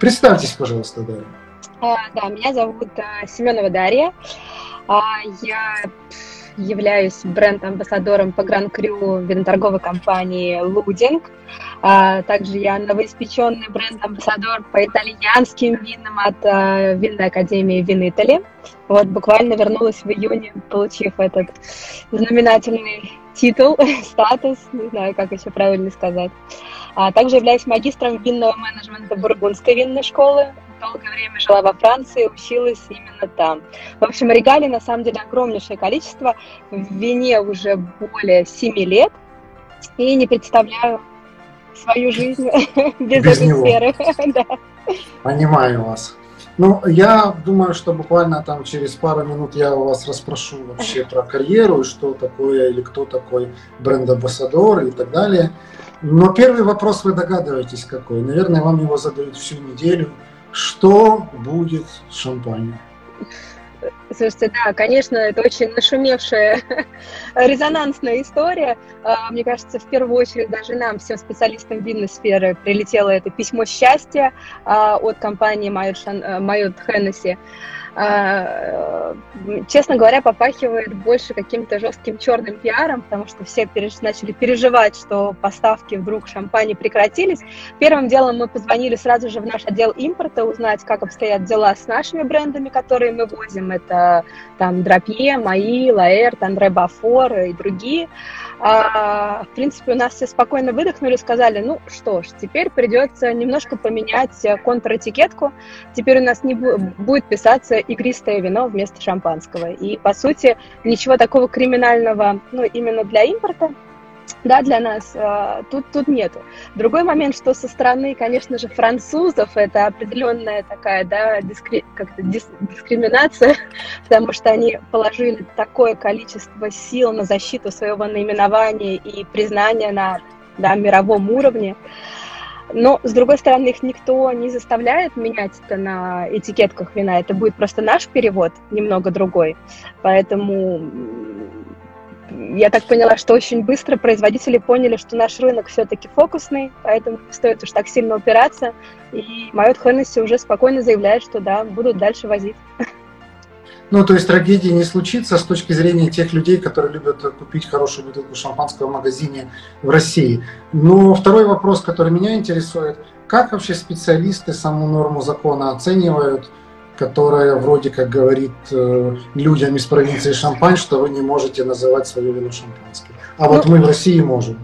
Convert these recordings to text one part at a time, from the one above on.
Представьтесь, пожалуйста, Дарья. А, да, меня зовут а, Семенова Дарья. А, я являюсь бренд-амбассадором по гран-крю виноторговой компании «Лудинг». А, также я новоиспеченный бренд-амбассадор по итальянским винам от а, Винной академии Винитали. Вот буквально вернулась в июне, получив этот знаменательный титул, статус, не знаю, как еще правильно сказать. А также являюсь магистром винного менеджмента Бургундской винной школы. Долгое время жила во Франции, училась именно там. В общем, регалий на самом деле огромнейшее количество. В вине уже более 7 лет. И не представляю свою жизнь без, без этой сферы. Понимаю вас. Ну, я думаю, что буквально там через пару минут я у вас расспрошу вообще про карьеру, что такое или кто такой бренд-амбассадор и так далее. Но первый вопрос вы догадываетесь какой. Наверное, вам его задают всю неделю. Что будет с шампанем? Слушайте, да, конечно, это очень нашумевшая, резонансная история. А, мне кажется, в первую очередь даже нам, всем специалистам винной сферы, прилетело это письмо счастья а, от компании Майот Хеннесси. А, честно говоря, попахивает больше каким-то жестким черным пиаром, потому что все переж... начали переживать, что поставки вдруг шампани прекратились. Первым делом мы позвонили сразу же в наш отдел импорта, узнать, как обстоят дела с нашими брендами, которые мы возим. Это там Драпье, Мои, Лаэрт, Андре Бафор и другие. А, в принципе, у нас все спокойно выдохнули, сказали, ну что ж, теперь придется немножко поменять контратикетку. Теперь у нас не будет писаться игристое вино вместо шампанского. И, по сути, ничего такого криминального, ну, именно для импорта, да, для нас э, тут, тут нету. Другой момент, что со стороны, конечно же, французов это определенная такая, да, дискри, как-то дис, дискриминация, потому что они положили такое количество сил на защиту своего наименования и признания на да, мировом уровне. Но, с другой стороны, их никто не заставляет менять это на этикетках вина. Это будет просто наш перевод, немного другой. Поэтому я так поняла, что очень быстро производители поняли, что наш рынок все-таки фокусный, поэтому не стоит уж так сильно упираться. И Майот Хеннесси уже спокойно заявляет, что да, будут дальше возить. Ну, то есть трагедии не случится с точки зрения тех людей, которые любят купить хорошую бутылку шампанского в магазине в России. Но второй вопрос, который меня интересует, как вообще специалисты саму норму закона оценивают, которая вроде как говорит э, людям из провинции Шампань, что вы не можете называть свое вино шампанским. А вот ну, мы в России можем.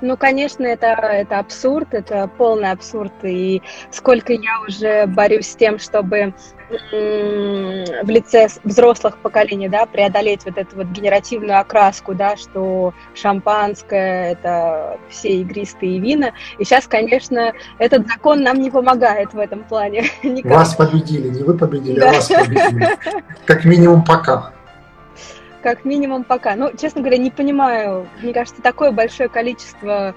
Ну, конечно, это, это абсурд, это полный абсурд. И сколько я уже борюсь с тем, чтобы в лице взрослых поколений, да, преодолеть вот эту вот генеративную окраску, да, что шампанское – это все игристые вина. И сейчас, конечно, этот закон нам не помогает в этом плане. Никак. Вас победили, не вы победили, да. а вас победили. Как минимум пока как минимум пока. Ну, честно говоря, не понимаю. Мне кажется, такое большое количество,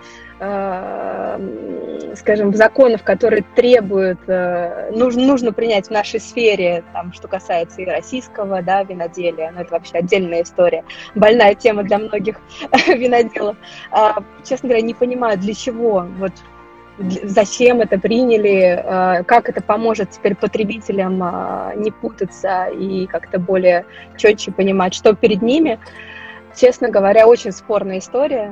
скажем, законов, которые требуют, э, нужно, нужно принять в нашей сфере, там, что касается и российского, да, виноделия. Ну, это вообще отдельная история. Больная тема для многих виноделов. Э, честно говоря, не понимаю, для чего вот зачем это приняли, э, как это поможет теперь потребителям э, не путаться и как-то более четче понимать, что перед ними. Честно говоря, очень спорная история.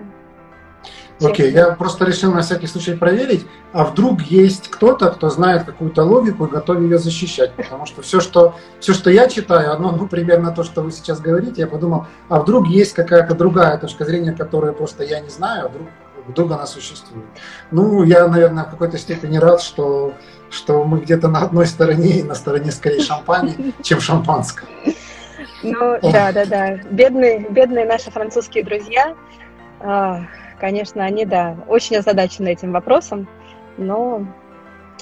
Окей, okay, я просто решил на всякий случай проверить, а вдруг есть кто-то, кто знает какую-то логику и готов ее защищать, потому что все, что, все, что я читаю, одно, ну, примерно то, что вы сейчас говорите, я подумал, а вдруг есть какая-то другая точка зрения, которую просто я не знаю, а вдруг вдруг она существует. Ну, я, наверное, в какой-то степени рад, что, что мы где-то на одной стороне, и на стороне скорее шампани, чем шампанского. Ну, да, да, да. Бедные, бедные наши французские друзья, конечно, они, да, очень озадачены этим вопросом, но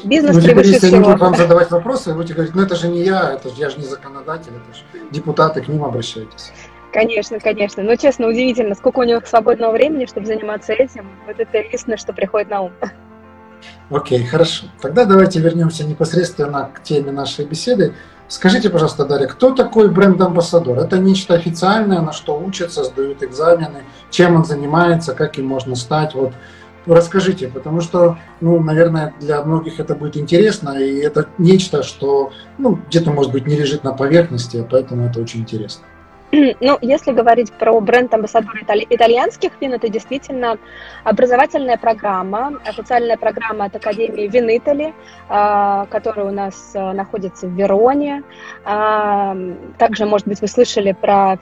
Бизнес ну, превыше если всего. они вам задавать вопросы, вы будете говорить, ну это же не я, это же я же не законодатель, это же депутаты, к ним обращайтесь. Конечно, конечно. Но честно, удивительно, сколько у него свободного времени, чтобы заниматься этим. Вот это единственное, что приходит на ум. Окей, хорошо. Тогда давайте вернемся непосредственно к теме нашей беседы. Скажите, пожалуйста, Дарья, кто такой бренд-амбассадор? Это нечто официальное, на что учатся, сдают экзамены, чем он занимается, как им можно стать? Вот расскажите, потому что, ну, наверное, для многих это будет интересно, и это нечто, что, ну, где-то, может быть, не лежит на поверхности, поэтому это очень интересно. Ну, если говорить про бренд амбассадор итали- итальянских вин, это действительно образовательная программа, официальная программа от Академии Вин Итали, а, которая у нас а, находится в Вероне. А, также, может быть, вы слышали про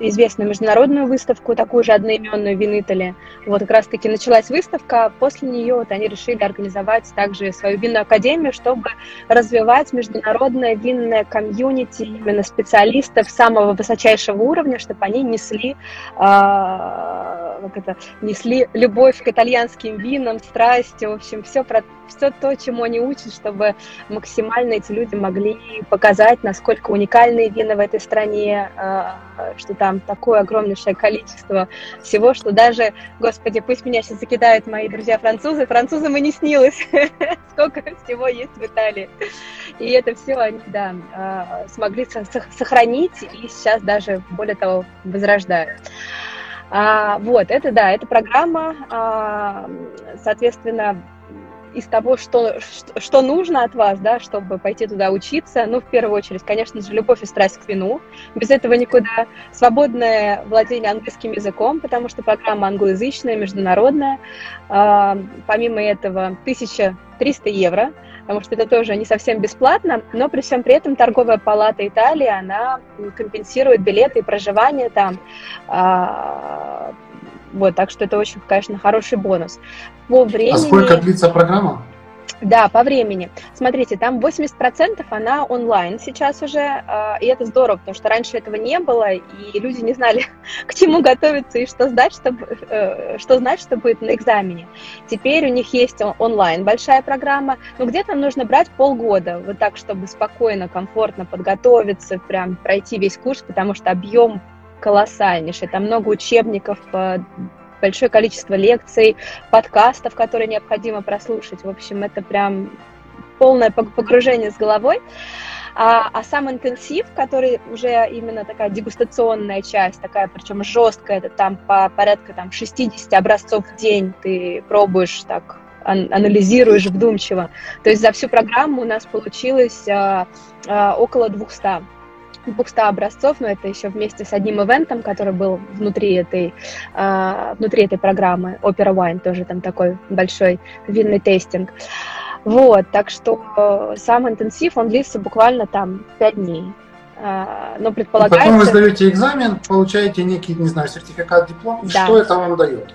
известную международную выставку, такую же одноименную Вин Итали. Вот как раз-таки началась выставка, после нее вот они решили организовать также свою винную академию, чтобы развивать международное винное комьюнити именно специалистов самого высочайшего уровня, чтобы они несли, э, как это, несли любовь к итальянским винам, страсть, в общем, все, про, все то, чему они учат, чтобы максимально эти люди могли показать, насколько уникальные вина в этой стране, э, что там такое огромнейшее количество всего, что даже, господи, пусть меня сейчас закидают мои друзья-французы, французам и не снилось, сколько всего есть в Италии. И это все они, да, а, смогли сохранить и сейчас даже, более того, возрождают. А, вот, это да, это программа, а, соответственно, из того, что, что нужно от вас, да, чтобы пойти туда учиться, ну, в первую очередь, конечно же, любовь и страсть к вину. Без этого никуда. Свободное владение английским языком, потому что программа англоязычная, международная. А, помимо этого, 1300 евро, потому что это тоже не совсем бесплатно, но при всем при этом торговая палата Италии, она компенсирует билеты и проживание там а, вот, так что это очень, конечно, хороший бонус. По времени... А сколько длится программа? Да, по времени. Смотрите, там 80% она онлайн сейчас уже, а, и это здорово, потому что раньше этого не было, и люди не знали, к чему готовиться и что знать, чтобы, э, что знать, что будет на экзамене. Теперь у них есть онлайн большая программа, но где-то нужно брать полгода, вот так, чтобы спокойно, комфортно подготовиться, прям пройти весь курс, потому что объем колоссальнейший. Там много учебников, э, большое количество лекций, подкастов, которые необходимо прослушать. В общем, это прям полное погружение с головой. А, а сам интенсив, который уже именно такая дегустационная часть, такая причем жесткая, это там по порядка там, 60 образцов в день ты пробуешь так анализируешь вдумчиво. То есть за всю программу у нас получилось а, а, около 200 200 образцов, но это еще вместе с одним ивентом, который был внутри этой, э, внутри этой программы, Opera Wine, тоже там такой большой винный тестинг. Вот, так что э, сам интенсив, он длится буквально там 5 дней. Э, но предполагается... Потом вы сдаете экзамен, получаете некий, не знаю, сертификат, диплом. Да. Что это вам дает?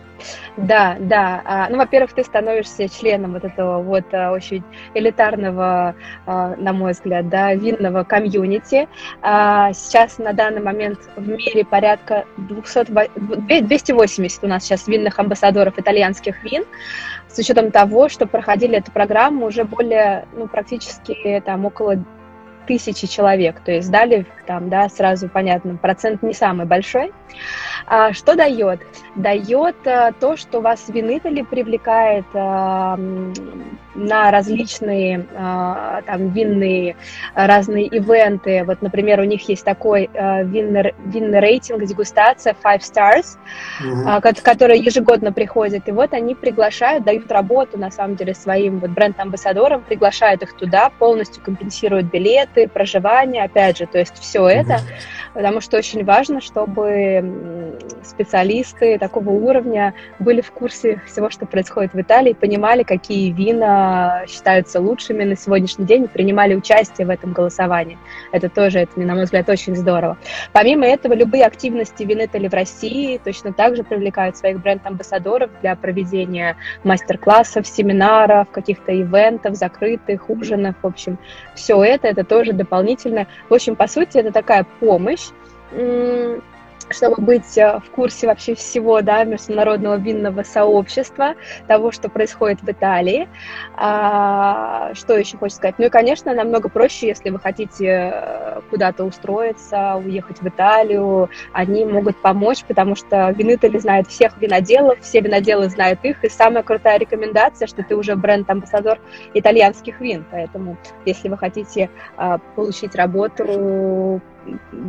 Да, да. А, ну, во-первых, ты становишься членом вот этого вот а, очень элитарного, а, на мой взгляд, да, винного комьюнити. Сейчас на данный момент в мире порядка 200, 280 у нас сейчас винных амбассадоров итальянских вин, с учетом того, что проходили эту программу уже более, ну, практически там около тысячи человек, то есть дали там, да, сразу понятно, процент не самый большой. А, что дает? Дает а, то, что вас Винитали привлекает а, на различные а, там винные разные ивенты. Вот, например, у них есть такой а, винный, винный рейтинг, дегустация Five Stars, mm-hmm. а, который ежегодно приходит. И вот они приглашают, дают работу, на самом деле, своим вот бренд-амбассадорам, приглашают их туда, полностью компенсируют билеты, проживание, опять же, то есть все это, потому что очень важно, чтобы специалисты такого уровня были в курсе всего, что происходит в Италии, понимали, какие вина считаются лучшими на сегодняшний день принимали участие в этом голосовании. Это тоже, это, на мой взгляд, очень здорово. Помимо этого, любые активности Винетали в России точно так же привлекают своих бренд-амбассадоров для проведения мастер-классов, семинаров, каких-то ивентов, закрытых, ужинов, в общем, все это, это тоже дополнительно. В общем, по сути, это такая помощь чтобы быть э, в курсе вообще всего, да, международного винного сообщества, того, что происходит в Италии. А, что еще хочется сказать? Ну и, конечно, намного проще, если вы хотите э, куда-то устроиться, уехать в Италию, они могут помочь, потому что Винитали знает всех виноделов, все виноделы знают их, и самая крутая рекомендация, что ты уже бренд-амбассадор итальянских вин, поэтому если вы хотите а, получить работу,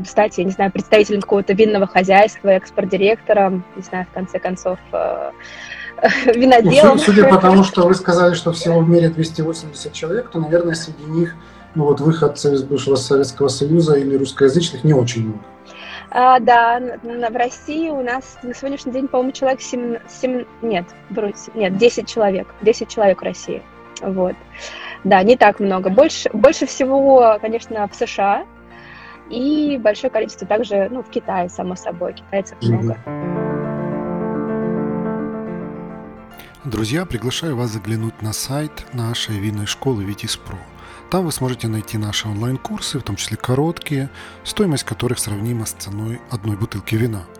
стать, я не знаю, представителем какого-то винного хозяйства, экспорт-директором, не знаю, в конце концов, э, виноделом. Ну, судя по тому, что вы сказали, что всего в мире 280 человек, то, наверное, среди них ну, вот выходцы из бывшего Советского Союза или русскоязычных не очень много. А, да, в России у нас на сегодняшний день, по-моему, человек 7, 7 нет, нет, 10 человек, 10 человек в России. Вот. Да, не так много. Больше, больше всего, конечно, в США, и большое количество также ну, в Китае, само собой, китайцев много. Друзья, приглашаю вас заглянуть на сайт нашей винной школы Витис Про. Там вы сможете найти наши онлайн-курсы, в том числе короткие, стоимость которых сравнима с ценой одной бутылки вина –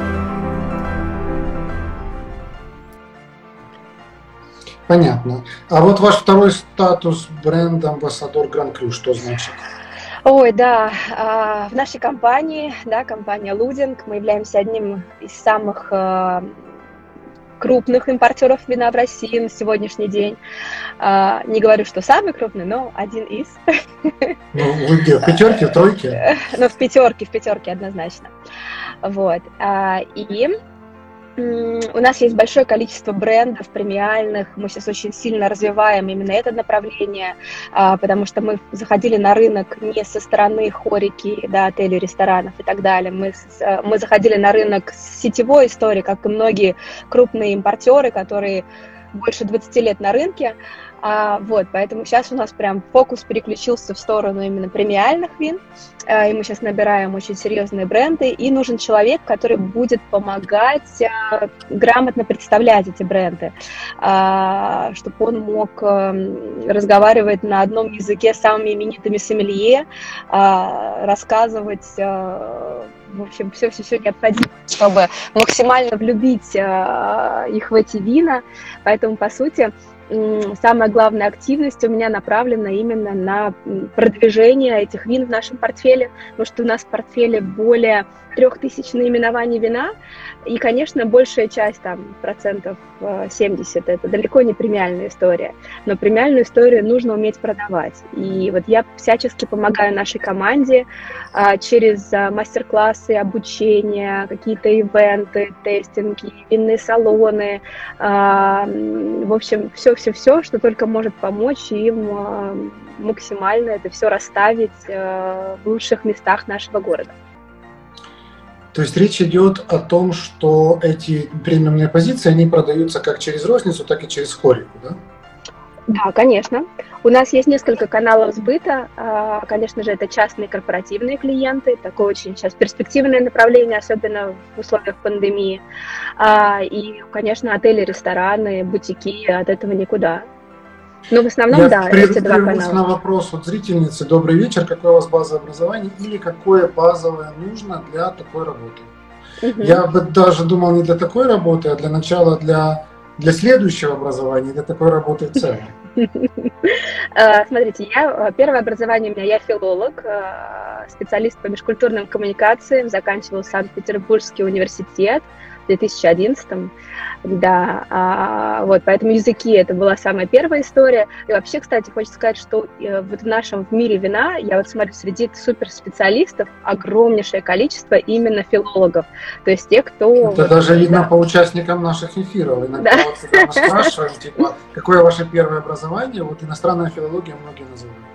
Понятно. А вот ваш второй статус бренда амбассадор Гран Крю, что значит? Ой, да, а, в нашей компании, да, компания Лудинг, мы являемся одним из самых а, крупных импортеров вина в России на сегодняшний день. А, не говорю, что самый крупный, но один из. Ну, вы где, в пятерке, в тройке? Ну, в пятерке, в пятерке однозначно. Вот. И у нас есть большое количество брендов премиальных, мы сейчас очень сильно развиваем именно это направление, а, потому что мы заходили на рынок не со стороны хорики, да, отелей, ресторанов и так далее, мы, э, мы заходили на рынок с сетевой истории, как и многие крупные импортеры, которые больше 20 лет на рынке, а, вот, поэтому сейчас у нас прям фокус переключился в сторону именно премиальных вин, а, и мы сейчас набираем очень серьезные бренды, и нужен человек, который будет помогать а, грамотно представлять эти бренды, а, чтобы он мог а, разговаривать на одном языке с самыми именитыми сомелье, а, рассказывать а, в общем, все-все-все необходимо, чтобы максимально влюбить э, их в эти вина. Поэтому, по сути, самая главная активность у меня направлена именно на продвижение этих вин в нашем портфеле, потому что у нас в портфеле более трех тысяч наименований вина, и, конечно, большая часть, там, процентов 70, э, это далеко не премиальная история, но премиальную историю нужно уметь продавать. И вот я всячески помогаю нашей команде а, через а, мастер-классы, обучение, какие-то ивенты, тестинги, винные салоны, а, в общем, все-все-все, что только может помочь им максимально это все расставить в лучших местах нашего города. То есть речь идет о том, что эти премиумные позиции, они продаются как через розницу, так и через хорику, да? Да, конечно. У нас есть несколько каналов сбыта. А, конечно же, это частные корпоративные клиенты. Такое очень сейчас перспективное направление, особенно в условиях пандемии. А, и, конечно, отели, рестораны, бутики. От этого никуда. Ну, в основном, Я да, эти два канала. на вопрос от зрительницы. Добрый вечер. Какое у вас базовое образование или какое базовое нужно для такой работы? Угу. Я бы даже думал не для такой работы, а для начала для, для следующего образования, для такой работы в целом. А, смотрите, я, а, первое образование у меня, я филолог, а, специалист по межкультурным коммуникациям, заканчивал Санкт-Петербургский университет в 2011 да, а, вот, поэтому языки это была самая первая история. И вообще, кстати, хочется сказать, что э, вот в нашем в мире вина, я вот смотрю, среди суперспециалистов огромнейшее количество именно филологов, то есть те, кто... Это вот, даже видно по участникам наших эфиров. Иногда да. вот спрашиваем, типа, какое ваше первое образование, вот иностранная филология многие называют.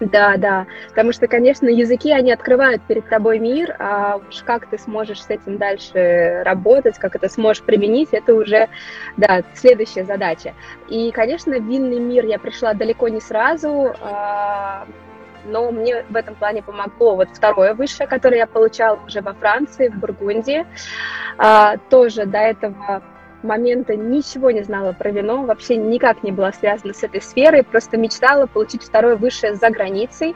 Да, да, потому что, конечно, языки, они открывают перед тобой мир, а уж как ты сможешь с этим дальше работать, как это сможешь применить, это уже, да, следующая задача. И, конечно, в винный мир я пришла далеко не сразу, а, но мне в этом плане помогло вот второе высшее, которое я получала уже во Франции, в Бургундии. А, тоже до этого момента ничего не знала про вино, вообще никак не была связана с этой сферой, просто мечтала получить второе высшее за границей.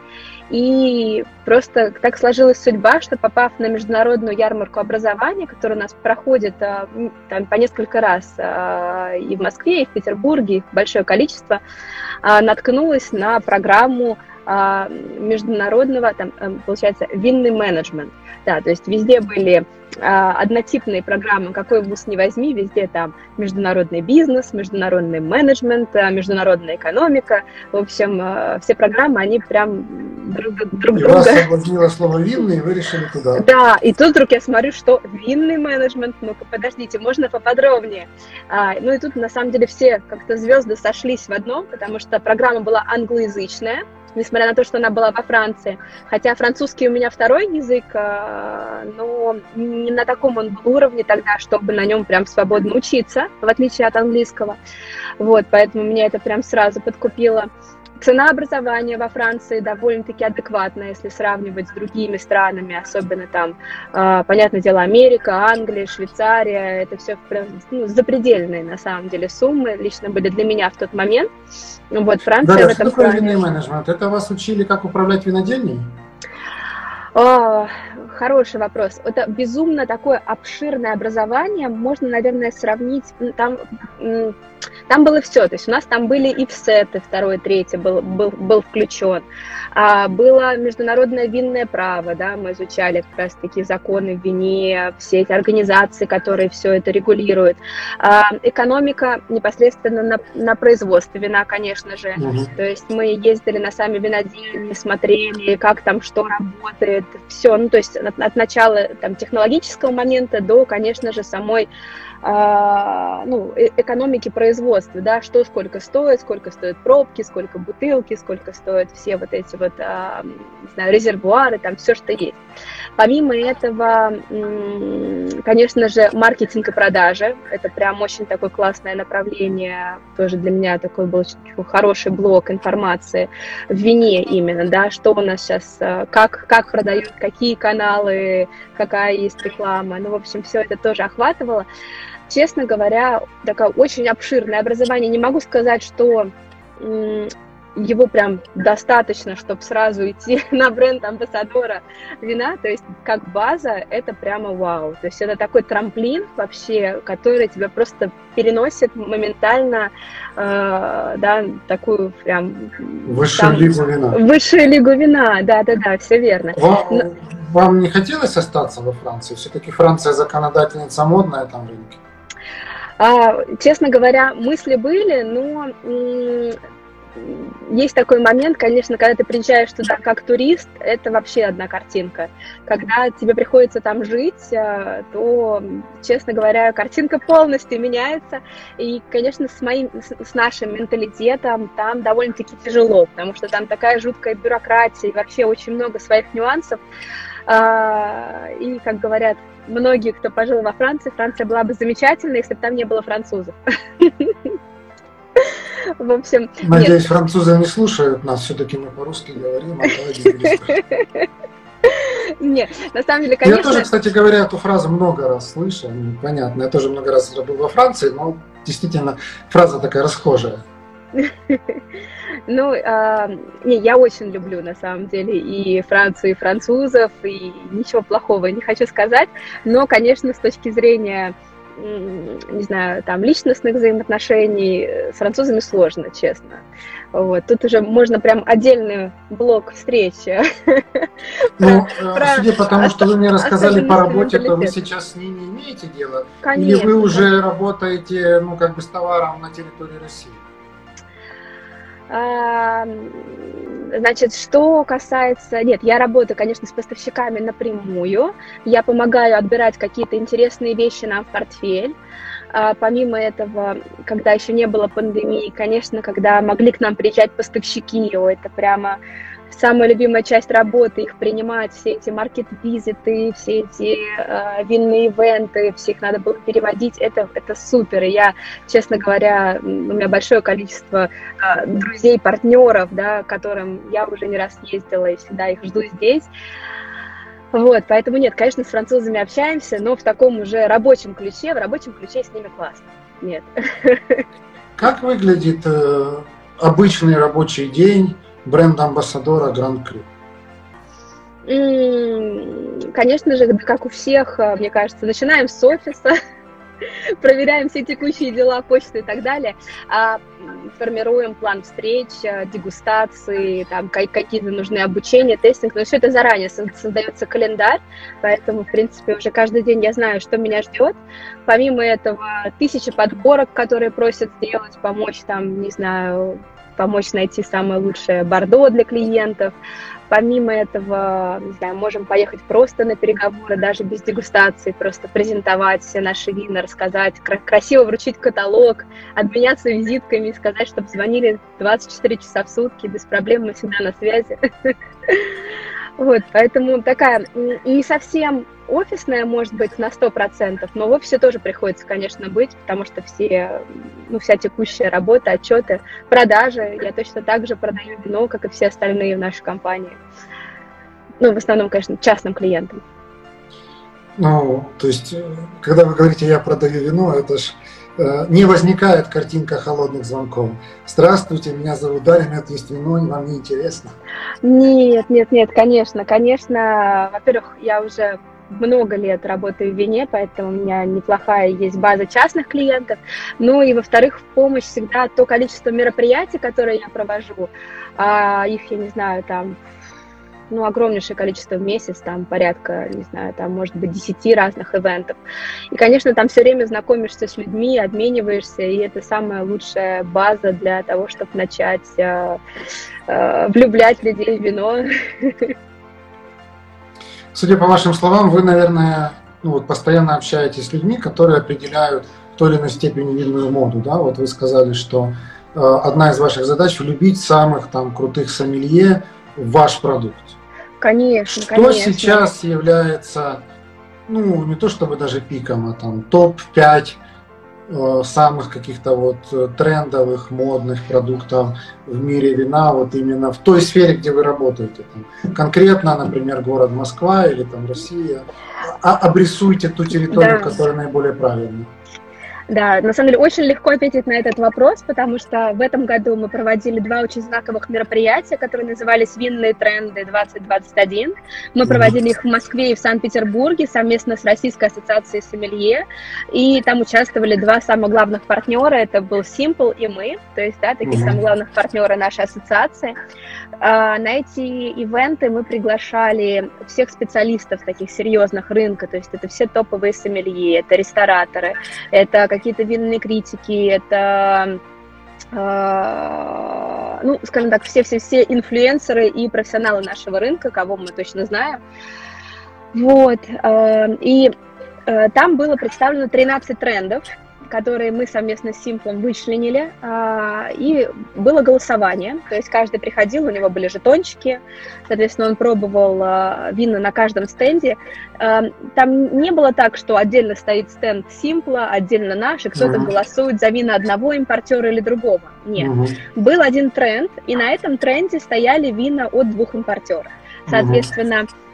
И просто так сложилась судьба, что попав на международную ярмарку образования, которая у нас проходит а, там, по несколько раз а, и в Москве, и в Петербурге, их большое количество, а, наткнулась на программу международного, там, э, получается, винный менеджмент. Да, то есть везде были однотипные программы, какой вуз не возьми, везде там международный бизнес, международный менеджмент, а, международная экономика. В общем, а, все программы, они прям друг, друг и друга... Вас соблазнило слово «винный», и вы решили туда. Да, и тут вдруг я смотрю, что винный менеджмент, ну-ка, подождите, можно поподробнее? А, ну и тут, на самом деле, все как-то звезды сошлись в одном, потому что программа была англоязычная, несмотря на то, что она была во Франции. Хотя французский у меня второй язык, а, но не на таком он был уровне тогда, чтобы на нем прям свободно учиться, в отличие от английского. Вот, поэтому меня это прям сразу подкупило. Цена образования во Франции довольно-таки адекватная, если сравнивать с другими странами, особенно там, э, понятное дело, Америка, Англия, Швейцария, это все ну, запредельные на самом деле суммы, лично были для меня в тот момент. Вот Франция да, в этом что такое плане... менеджмент? Это вас учили, как управлять винодельней? О, хороший вопрос. Это безумно такое обширное образование. Можно, наверное, сравнить. Там там было все, то есть у нас там были и ВСЭТы, второй, третий был, был, был включен. А, было международное винное право, да, мы изучали как раз такие законы в вине, все эти организации, которые все это регулируют. А, экономика непосредственно на, на производстве вина, конечно же. Угу. То есть мы ездили на сами винодельни, смотрели, как там что работает, все, ну то есть от, начала там технологического момента до, конечно же, самой а, ну, э, экономики производства, да, что сколько стоит, сколько стоят пробки, сколько бутылки, сколько стоят все вот эти вот, а, не знаю, резервуары, там все, что есть. Помимо этого, конечно же, маркетинг и продажи, это прям очень такое классное направление, тоже для меня такой был хороший блок информации в вине именно, да, что у нас сейчас, а, как, как продают, какие каналы, какая есть реклама, ну, в общем, все это тоже охватывало честно говоря, такое очень обширное образование. Не могу сказать, что его прям достаточно, чтобы сразу идти на бренд амбассадора вина, то есть как база это прямо вау, то есть это такой трамплин вообще, который тебя просто переносит моментально, э, да, такую прям... Высшую там, лигу вина. Высшую лигу вина, да-да-да, все верно. Вам, Но... вам не хотелось остаться во Франции? Все-таки Франция законодательница модная там рынке. А, честно говоря, мысли были, но есть такой момент, конечно, когда ты приезжаешь туда как турист, это вообще одна картинка. Когда тебе приходится там жить, а, то, честно говоря, картинка полностью меняется. И, конечно, с, моим, с нашим менталитетом там довольно-таки тяжело, потому что там такая жуткая бюрократия и вообще очень много своих нюансов. А, и, как говорят многие, кто пожил во Франции, Франция была бы замечательна, если бы там не было французов. В общем, Надеюсь, нет. французы не слушают нас, все-таки мы по-русски говорим, а Нет, на самом деле, конечно... Я тоже, кстати говоря, эту фразу много раз слышал, ну, понятно, я тоже много раз был во Франции, но действительно фраза такая расхожая. Ну, э, не, я очень люблю, на самом деле, и Францию, и французов, и ничего плохого не хочу сказать, но, конечно, с точки зрения не знаю, там, личностных взаимоотношений с французами сложно, честно. Вот. Тут уже можно прям отдельный блок встречи. Ну, про, судя по тому, что вы мне рассказали по работе, то вы сейчас с ними имеете дело? Конечно. Или вы уже работаете, ну, как бы с товаром на территории России? Значит, что касается... Нет, я работаю, конечно, с поставщиками напрямую. Я помогаю отбирать какие-то интересные вещи нам в портфель. А, помимо этого, когда еще не было пандемии, конечно, когда могли к нам приезжать поставщики, о, это прямо самая любимая часть работы, их принимать, все эти маркет-визиты, все эти э, винные ивенты, все их надо было переводить, это, это супер. И я, честно говоря, у меня большое количество э, друзей, партнеров, да, которым я уже не раз ездила и всегда их жду здесь. Вот, поэтому нет, конечно, с французами общаемся, но в таком уже рабочем ключе, в рабочем ключе с ними классно. Нет. Как выглядит э, обычный рабочий день бренд-амбассадора Гранд Крю? Конечно же, как у всех, э, мне кажется, начинаем с офиса, проверяем все текущие дела, почту и так далее, а формируем план встреч, э, дегустации, там какие-то нужны обучения, тестинг, но все это заранее создается календарь, поэтому, в принципе, уже каждый день я знаю, что меня ждет. Помимо этого, тысячи подборок, которые просят сделать, помочь там, не знаю, помочь найти самое лучшее бордо для клиентов. Помимо этого, не знаю, можем поехать просто на переговоры, даже без дегустации, просто презентовать все наши вина, рассказать, красиво вручить каталог, обменяться визитками, сказать, чтобы звонили 24 часа в сутки, без проблем мы всегда на связи. Вот, поэтому такая не совсем офисная, может быть, на 100%, но в офисе тоже приходится, конечно, быть, потому что все, ну, вся текущая работа, отчеты, продажи, я точно так же продаю вино, как и все остальные в нашей компании. Ну, в основном, конечно, частным клиентам. Ну, то есть, э, когда вы говорите «я продаю вино», это ж Э, не возникает картинка холодных звонков. Здравствуйте, меня зовут Дарья, это есть вино, вам не интересно? Нет, нет, нет, конечно, конечно. Во-первых, я уже много лет работаю в вине, поэтому у меня неплохая есть база частных клиентов. Ну и, во-вторых, в помощь всегда то количество мероприятий, которые я провожу, а их, я не знаю, там ну, огромнейшее количество в месяц, там порядка, не знаю, там может быть 10 разных ивентов. И, конечно, там все время знакомишься с людьми, обмениваешься, и это самая лучшая база для того, чтобы начать э, э, влюблять людей в вино. Судя по вашим словам, вы, наверное, ну, вот постоянно общаетесь с людьми, которые определяют в той или иной степени винную моду, да? Вот вы сказали, что э, одна из ваших задач влюбить самых там крутых сомелье в ваш продукт. Конечно, Что конечно. сейчас является, ну, не то чтобы даже пиком, а там топ-5 э, самых каких-то вот э, трендовых, модных продуктов в мире вина, вот именно в той сфере, где вы работаете. Там, конкретно, например, город Москва или там Россия. А, обрисуйте ту территорию, да. которая наиболее правильная. Да, на самом деле очень легко ответить на этот вопрос, потому что в этом году мы проводили два очень знаковых мероприятия, которые назывались «Винные тренды 2021». Мы проводили их в Москве и в Санкт-Петербурге совместно с Российской ассоциацией сомелье, и там участвовали два самых главных партнера, это был Simple и мы, то есть, да, такие самые главных партнеры нашей ассоциации. А, на эти ивенты мы приглашали всех специалистов таких серьезных рынка, то есть это все топовые сомелье, это рестораторы, это какие-то винные критики, это э, ну, скажем так, все-все-все инфлюенсеры и профессионалы нашего рынка, кого мы точно знаем. Вот. Э, и там было представлено 13 трендов, которые мы совместно с Симплом вычленили, а, и было голосование, то есть каждый приходил, у него были жетончики, соответственно, он пробовал а, вина на каждом стенде. А, там не было так, что отдельно стоит стенд Симпла, отдельно наш, и кто-то uh-huh. голосует за вина одного импортера или другого. Нет. Uh-huh. Был один тренд, и на этом тренде стояли вина от двух импортеров. Соответственно, uh-huh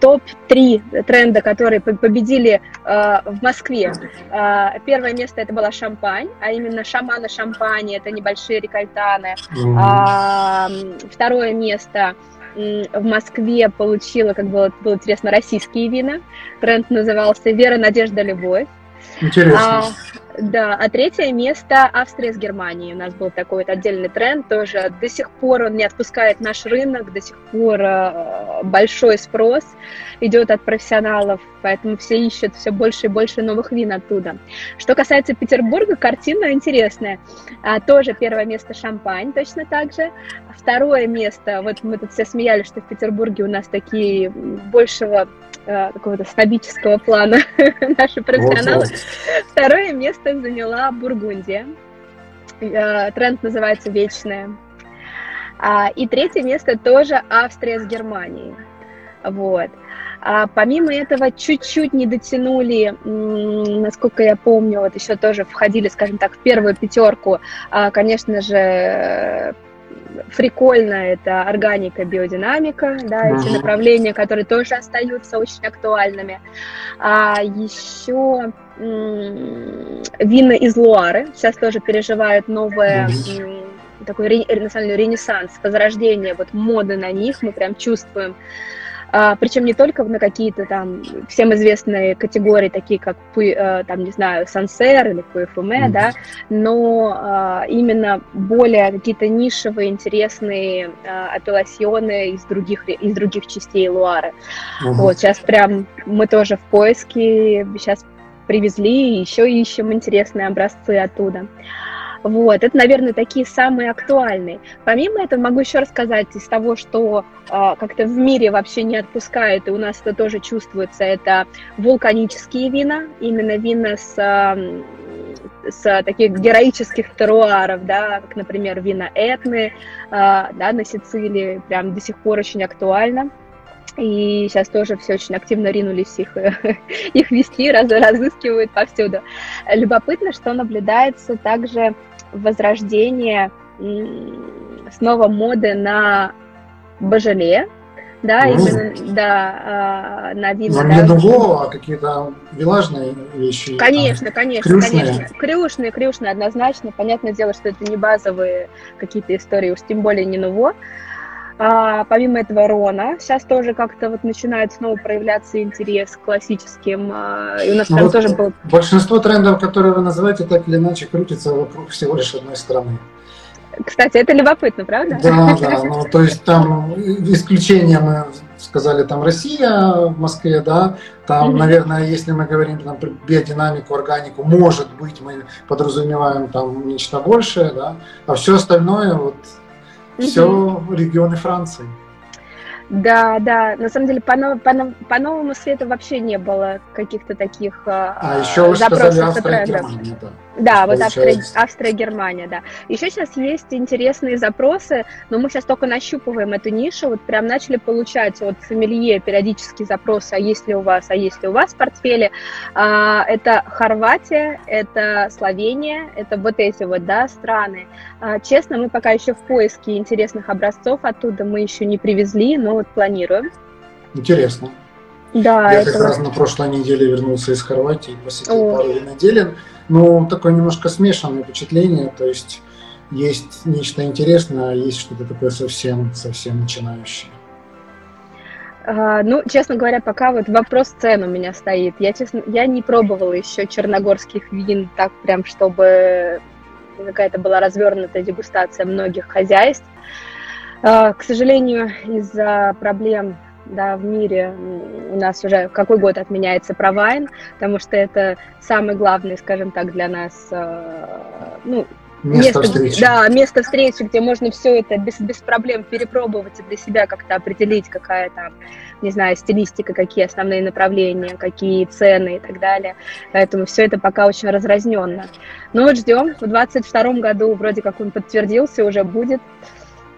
топ-3 тренда, которые победили э, в Москве. Э, первое место это была шампань, а именно шаманы шампани, это небольшие рекальтаны. Mm. А, второе место в Москве получила, как было, было интересно, российские вина. Тренд назывался «Вера, надежда, любовь». Интересно. А, да, а третье место Австрия с Германией. У нас был такой вот отдельный тренд тоже. До сих пор он не отпускает наш рынок, до сих пор э, большой спрос идет от профессионалов, поэтому все ищут все больше и больше новых вин оттуда. Что касается Петербурга, картина интересная. А, тоже первое место шампань, точно так же. Второе место, вот мы тут все смеялись, что в Петербурге у нас такие большего э, какого-то снобического плана наши профессионалы. Второе место заняла Бургундия. Э, тренд называется «Вечная». А, и третье место тоже Австрия с Германией. Вот. А помимо этого, чуть-чуть не дотянули, насколько я помню, вот еще тоже входили, скажем так, в первую пятерку, а, конечно же, прикольно это органика, биодинамика, да, эти uh-huh. направления, которые тоже остаются очень актуальными. А еще вина из Луары сейчас тоже переживают новое uh-huh. такой национальный ренессанс, возрождение вот моды на них, мы прям чувствуем а, причем не только на какие-то там всем известные категории, такие как, э, там, не знаю, Сансер или Пуэфуме, mm-hmm. да, но а, именно более какие-то нишевые, интересные а, апелласьоны из других, из других частей Луары. Mm-hmm. Вот, сейчас прям мы тоже в поиске, сейчас привезли, еще ищем интересные образцы оттуда. Вот, это, наверное, такие самые актуальные. Помимо этого, могу еще рассказать из того, что э, как-то в мире вообще не отпускает, и у нас это тоже чувствуется, это вулканические вина, именно вина с, э, с таких героических теруаров, да, как, например, вина Этны, э, да, на Сицилии, прям до сих пор очень актуально. И сейчас тоже все очень активно ринулись их, их вести, раз, разыскивают повсюду. Любопытно, что наблюдается также возрождение снова моды на божеле, да, ну, именно, да, э, на вина. Не дуго, а какие-то вилажные вещи. Конечно, там, конечно, крюшные. конечно. Крюшные, крюшные, однозначно. Понятное дело, что это не базовые какие-то истории, уж тем более не ново. А, помимо этого Рона, сейчас тоже как-то вот начинает снова проявляться интерес к классическим. А, и у нас ну там вот тоже был... Большинство трендов, которые вы называете, так или иначе крутится вокруг всего лишь одной страны. Кстати, это любопытно, правда? Да, да. Ну, то есть там исключение мы сказали там Россия в Москве, да, там, mm-hmm. наверное, если мы говорим там биодинамику, органику, может быть, мы подразумеваем там нечто большее, да, а все остальное вот все регионы Франции. Да, да. На самом деле по, по, по новому свету вообще не было каких-то таких а, а еще вы запросов сказали Австрия, Германия, да. Да, вот Австрия, Австрия, Германия, да. Еще сейчас есть интересные запросы, но мы сейчас только нащупываем эту нишу, вот прям начали получать от фамилье периодически запросы, а есть ли у вас, а есть ли у вас в портфеле. А, это Хорватия, это Словения, это вот эти вот, да, страны. А, честно, мы пока еще в поиске интересных образцов оттуда мы еще не привезли, но вот планируем. Интересно. Да, Я это как раз на прошлой неделе вернулся из Хорватии, посетил О. пару виноделин. Ну, такое немножко смешанное впечатление, то есть есть нечто интересное, а есть что-то такое совсем, совсем начинающее. А, ну, честно говоря, пока вот вопрос цен у меня стоит. Я, честно, я не пробовала еще черногорских вин так прям, чтобы какая-то была развернутая дегустация многих хозяйств. А, к сожалению, из-за проблем да, в мире у нас уже какой год отменяется провайн, потому что это самый главный, скажем так, для нас, э, ну, место, место встречи. Да, место встречи, где можно все это без, без проблем перепробовать и для себя как-то определить, какая там, не знаю, стилистика, какие основные направления, какие цены и так далее. Поэтому все это пока очень разразненно. Ну вот ждем. В 2022 году вроде как он подтвердился, уже будет.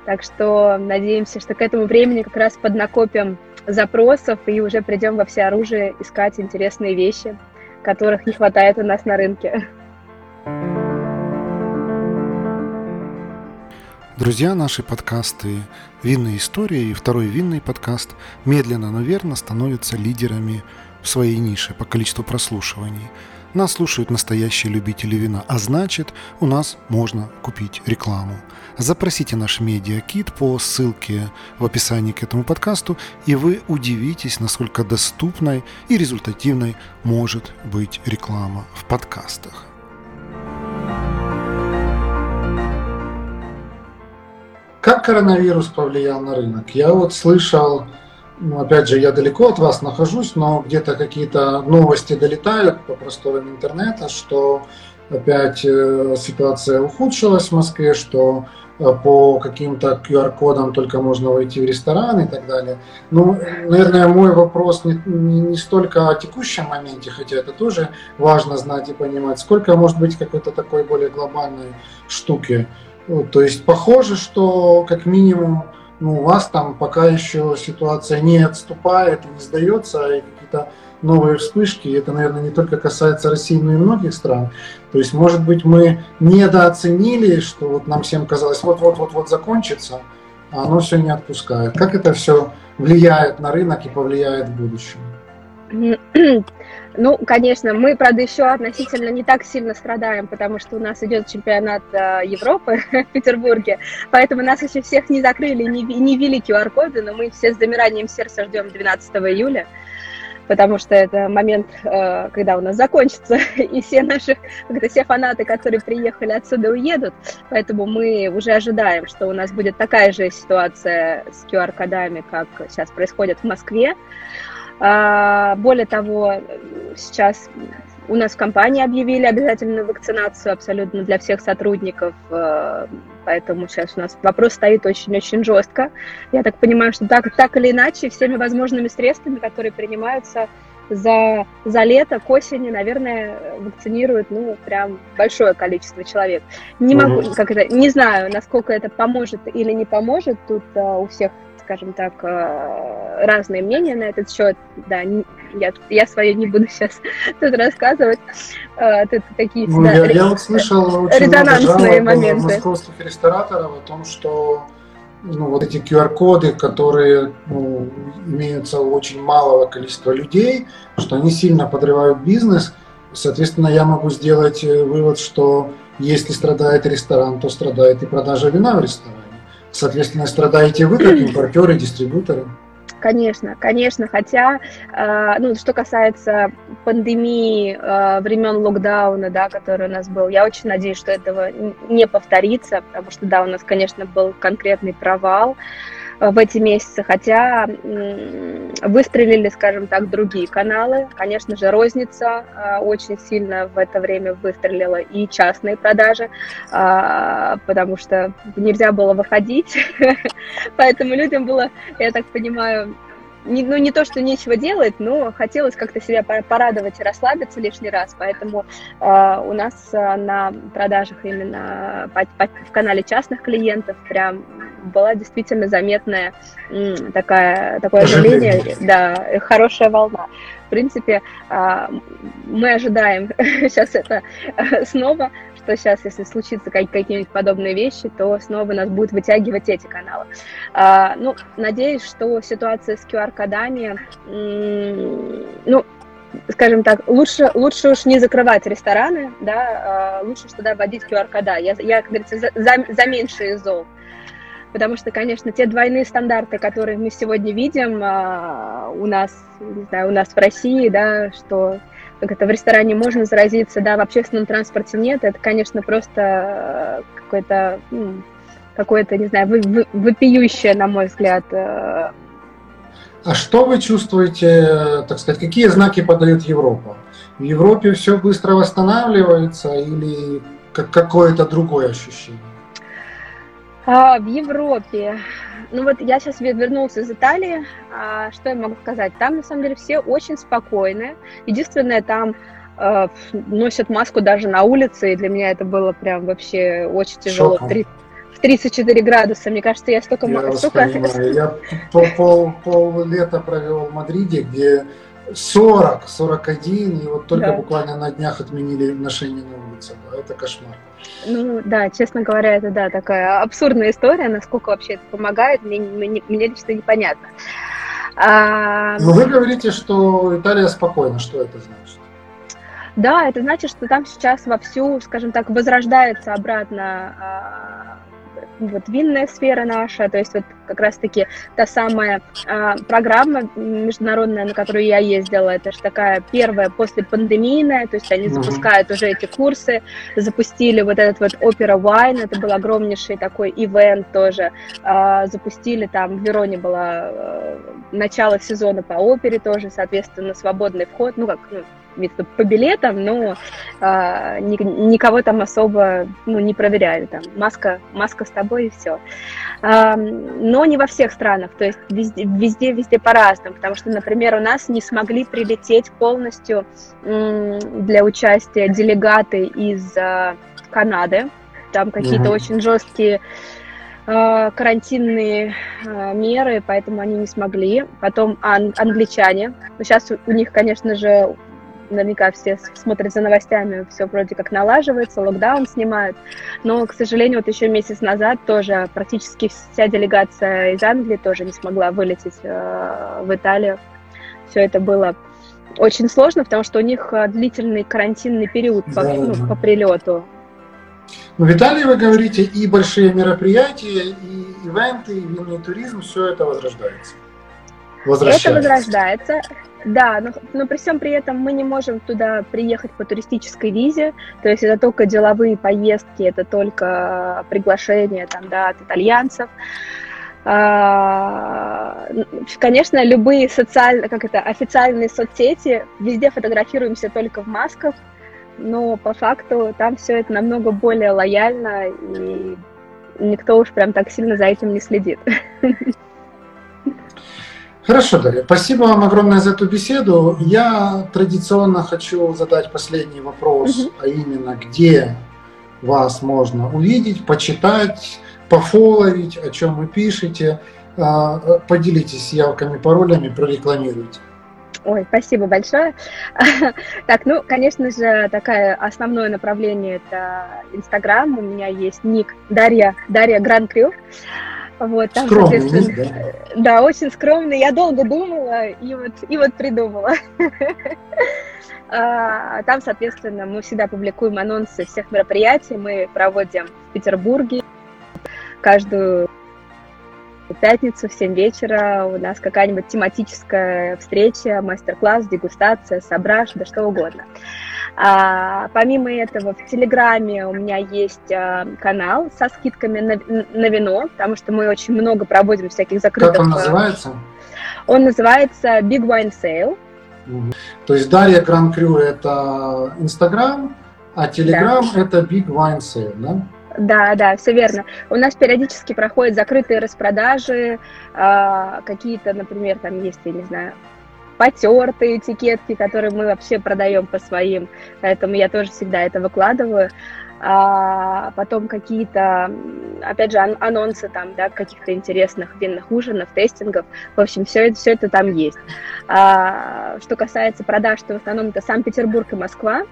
Так что надеемся, что к этому времени как раз поднакопим запросов и уже придем во все оружие искать интересные вещи, которых не хватает у нас на рынке. Друзья, наши подкасты «Винные истории» и второй винный подкаст медленно, но верно становятся лидерами в своей нише по количеству прослушиваний – нас слушают настоящие любители вина, а значит, у нас можно купить рекламу. Запросите наш медиакит по ссылке в описании к этому подкасту, и вы удивитесь, насколько доступной и результативной может быть реклама в подкастах. Как коронавирус повлиял на рынок? Я вот слышал ну, опять же, я далеко от вас нахожусь, но где-то какие-то новости долетают по просторам интернета, что опять э, ситуация ухудшилась в Москве, что э, по каким-то QR-кодам только можно войти в ресторан и так далее. Ну, наверное, мой вопрос не, не, не столько о текущем моменте, хотя это тоже важно знать и понимать, сколько может быть какой-то такой более глобальной штуки. То есть похоже, что как минимум ну, у вас там пока еще ситуация не отступает не сдается, и какие-то новые вспышки. И это, наверное, не только касается России, но и многих стран. То есть, может быть, мы недооценили, что вот нам всем казалось, вот-вот-вот-вот закончится, а оно все не отпускает. Как это все влияет на рынок и повлияет в будущем? Ну, конечно, мы, правда, еще относительно не так сильно страдаем, потому что у нас идет чемпионат э, Европы в Петербурге, поэтому нас еще всех не закрыли, не, не ввели QR-коды, но мы все с замиранием сердца ждем 12 июля, потому что это момент, э, когда у нас закончится, и все наши, когда все фанаты, которые приехали отсюда, уедут, поэтому мы уже ожидаем, что у нас будет такая же ситуация с QR-кодами, как сейчас происходит в Москве, более того, сейчас у нас в компании объявили обязательную вакцинацию абсолютно для всех сотрудников, а, поэтому сейчас у нас вопрос стоит очень-очень жестко. Я так понимаю, что так, так или иначе, всеми возможными средствами, которые принимаются за, за лето, к осени, наверное, вакцинируют, ну, прям большое количество человек. Не могу, как это, не знаю, насколько это поможет или не поможет, тут uh, у всех скажем так, э, разные мнения на этот счет. Да, я, я свое не буду сейчас тут рассказывать. Э, тут такие ну, я, я вот слышал очень резонансные моменты. московских рестораторов о том, что ну, вот эти QR-коды, которые ну, имеются у очень малого количества людей, что они сильно подрывают бизнес. Соответственно, я могу сделать э, вывод, что если страдает ресторан, то страдает и продажа вина в ресторане. Соответственно, страдаете вы, как импортеры, дистрибьюторы? Конечно, конечно, хотя, э, ну, что касается пандемии, э, времен локдауна, да, который у нас был, я очень надеюсь, что этого не повторится, потому что, да, у нас, конечно, был конкретный провал, Э, в эти месяцы, хотя выстрелили, скажем так, другие каналы. Конечно же, розница э, очень сильно в это время выстрелила и частные продажи, э, потому что нельзя было выходить, поэтому людям было, я так понимаю, не, ну, не то, что нечего делать, но хотелось как-то себя порадовать и расслабиться лишний раз, поэтому э, у нас э, на продажах именно по, по, в канале частных клиентов прям была действительно заметная такая, такое оживление, да, хорошая волна. В принципе, э, мы ожидаем сейчас это э, снова что сейчас, если случится какие-нибудь подобные вещи, то снова нас будут вытягивать эти каналы. А, ну, надеюсь, что ситуация с QR-кодами, ну, скажем так, лучше, лучше уж не закрывать рестораны, да, а лучше туда вводить QR-кода. Я, я, как говорится, за, за, за меньшие зол. Потому что, конечно, те двойные стандарты, которые мы сегодня видим а, у нас, не знаю, у нас в России, да, что как это в ресторане можно заразиться, да, в общественном транспорте нет, это, конечно, просто э, какое-то, какое-то, не знаю, вопиющее, на мой взгляд. Э. А что вы чувствуете, так сказать, какие знаки подает Европа? В Европе все быстро восстанавливается или какое-то другое ощущение? А, в Европе ну вот я сейчас вернулся из Италии, а, что я могу сказать? Там на самом деле все очень спокойные. Единственное, там э, носят маску даже на улице, и для меня это было прям вообще очень тяжело. В, 3, в 34 градуса, мне кажется, я столько... Я столько... Я пол, пол, пол лета провел в Мадриде, где 40, 41, и вот только да. буквально на днях отменили ношение на улице. Да, это кошмар. Ну да, честно говоря, это да, такая абсурдная история, насколько вообще это помогает, мне, мне, мне лично непонятно. А... Но вы говорите, что Италия спокойна, что это значит? Да, это значит, что там сейчас вовсю, скажем так, возрождается обратно а, вот винная сфера наша, то есть вот как раз-таки та самая а, программа международная, на которую я ездила, это же такая первая после пандемийная, то есть они uh-huh. запускают уже эти курсы, запустили вот этот вот опера Wine, это был огромнейший такой ивент тоже, а, запустили там, в Вероне было а, начало сезона по опере тоже, соответственно, свободный вход, ну как, ну, по билетам, но а, ни, никого там особо ну, не проверяли. Там маска, маска с тобой и все. А, но не во всех странах, то есть везде, везде, везде по-разному, потому что, например, у нас не смогли прилететь полностью м, для участия делегаты из а, Канады, там какие-то угу. очень жесткие э, карантинные э, меры, поэтому они не смогли. Потом ан- англичане. Сейчас у них, конечно же, наверняка все смотрят за новостями, все вроде как налаживается, локдаун снимают. Но, к сожалению, вот еще месяц назад тоже практически вся делегация из Англии тоже не смогла вылететь э, в Италию. Все это было очень сложно, потому что у них э, длительный карантинный период по, да, ну, да. по прилету. Ну, в Италии, вы говорите, и большие мероприятия, и ивенты, и винный туризм, все это возрождается. Это возрождается. Да, но, но при всем при этом мы не можем туда приехать по туристической визе, то есть это только деловые поездки, это только приглашения там, да, от итальянцев. А, конечно, любые социальные, как это, официальные соцсети, везде фотографируемся только в масках, но по факту там все это намного более лояльно, и никто уж прям так сильно за этим не следит. Хорошо, Дарья. Спасибо вам огромное за эту беседу. Я традиционно хочу задать последний вопрос, угу. а именно, где вас можно увидеть, почитать, пофоловить, о чем вы пишете. А, поделитесь явками, паролями, прорекламируйте. Ой, спасибо большое. Так, ну, конечно же, такое основное направление это Инстаграм. У меня есть ник Дарья, Дарья Гран Крю. Вот, там, скромный, соответственно, да? да, очень скромный. Я долго думала и вот, и вот придумала. А, там, соответственно, мы всегда публикуем анонсы всех мероприятий. Мы проводим в Петербурге каждую пятницу в 7 вечера у нас какая-нибудь тематическая встреча, мастер-класс, дегустация, сображ, да что угодно. А, помимо этого, в Телеграме у меня есть а, канал со скидками на, на вино, потому что мы очень много проводим всяких закрытых... Как он называется? Он называется Big Wine Sale. Угу. То есть Дарья Гран Крю это Инстаграм, а Телеграм да. это Big Wine Sale, да? Да, да, все верно. У нас периодически проходят закрытые распродажи, э, какие-то, например, там есть, я не знаю, потертые этикетки, которые мы вообще продаем по своим, поэтому я тоже всегда это выкладываю. А потом какие-то, опять же, анонсы там, да, каких-то интересных винных ужинов, тестингов. В общем, все это, все это там есть. А, что касается продаж, то в основном это Санкт-Петербург и Москва.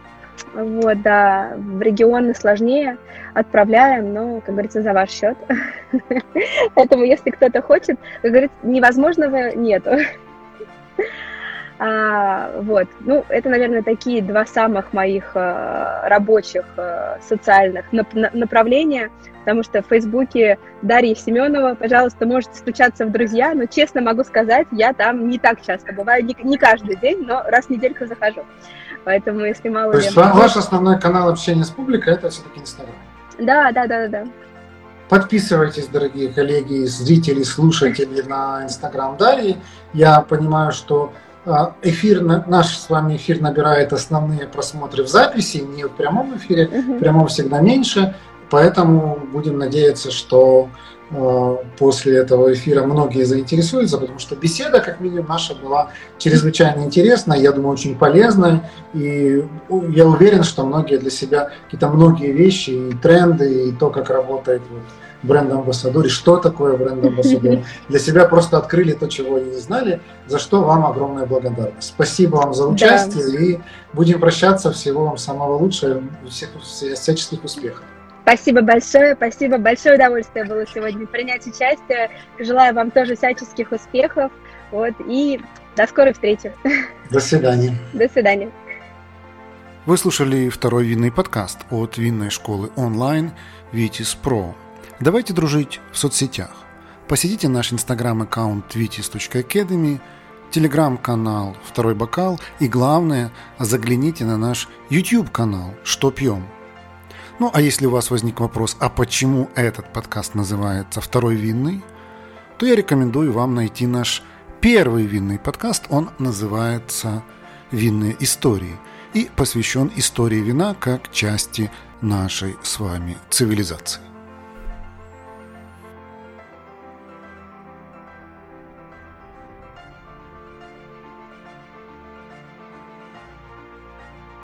Вот, да, в регионы сложнее отправляем, но, как говорится, за ваш счет. Поэтому, если кто-то хочет, как говорится, невозможного нету. А, вот, ну, это, наверное, такие два самых моих а, рабочих а, социальных нап- направления, потому что в Фейсбуке Дарья Семенова, пожалуйста, можете стучаться в друзья, но, честно могу сказать, я там не так часто бываю, не, не каждый день, но раз в недельку захожу. Поэтому, если мало То есть ли... ваш основной канал общения с публикой – это все-таки Инстаграм? Да, да, да, да. Подписывайтесь, дорогие коллеги, зрители, слушатели на Инстаграм Дарьи. Я понимаю, что эфир, наш с вами эфир набирает основные просмотры в записи, не в прямом эфире, в прямом всегда меньше, поэтому будем надеяться, что Э, после этого эфира многие заинтересуются, потому что беседа, как минимум, наша была чрезвычайно интересная, я думаю, очень полезная, и я уверен, что многие для себя какие-то многие вещи и тренды, и то, как работает вот бренд-амбассадор, и что такое бренд-амбассадор, для себя просто открыли то, чего они не знали, за что вам огромная благодарность. Спасибо вам за участие, да. и будем прощаться. Всего вам самого лучшего, всех, всяческих успехов. Спасибо большое, спасибо, большое удовольствие было сегодня принять участие. Желаю вам тоже всяческих успехов. Вот, и до скорой встречи. До свидания. До свидания. Вы слушали второй винный подкаст от винной школы онлайн Vitis Pro. Давайте дружить в соцсетях. Посетите наш инстаграм-аккаунт vitis.academy, телеграм-канал «Второй бокал» и, главное, загляните на наш YouTube-канал «Что пьем?». Ну, а если у вас возник вопрос, а почему этот подкаст называется «Второй винный», то я рекомендую вам найти наш первый винный подкаст. Он называется «Винные истории» и посвящен истории вина как части нашей с вами цивилизации.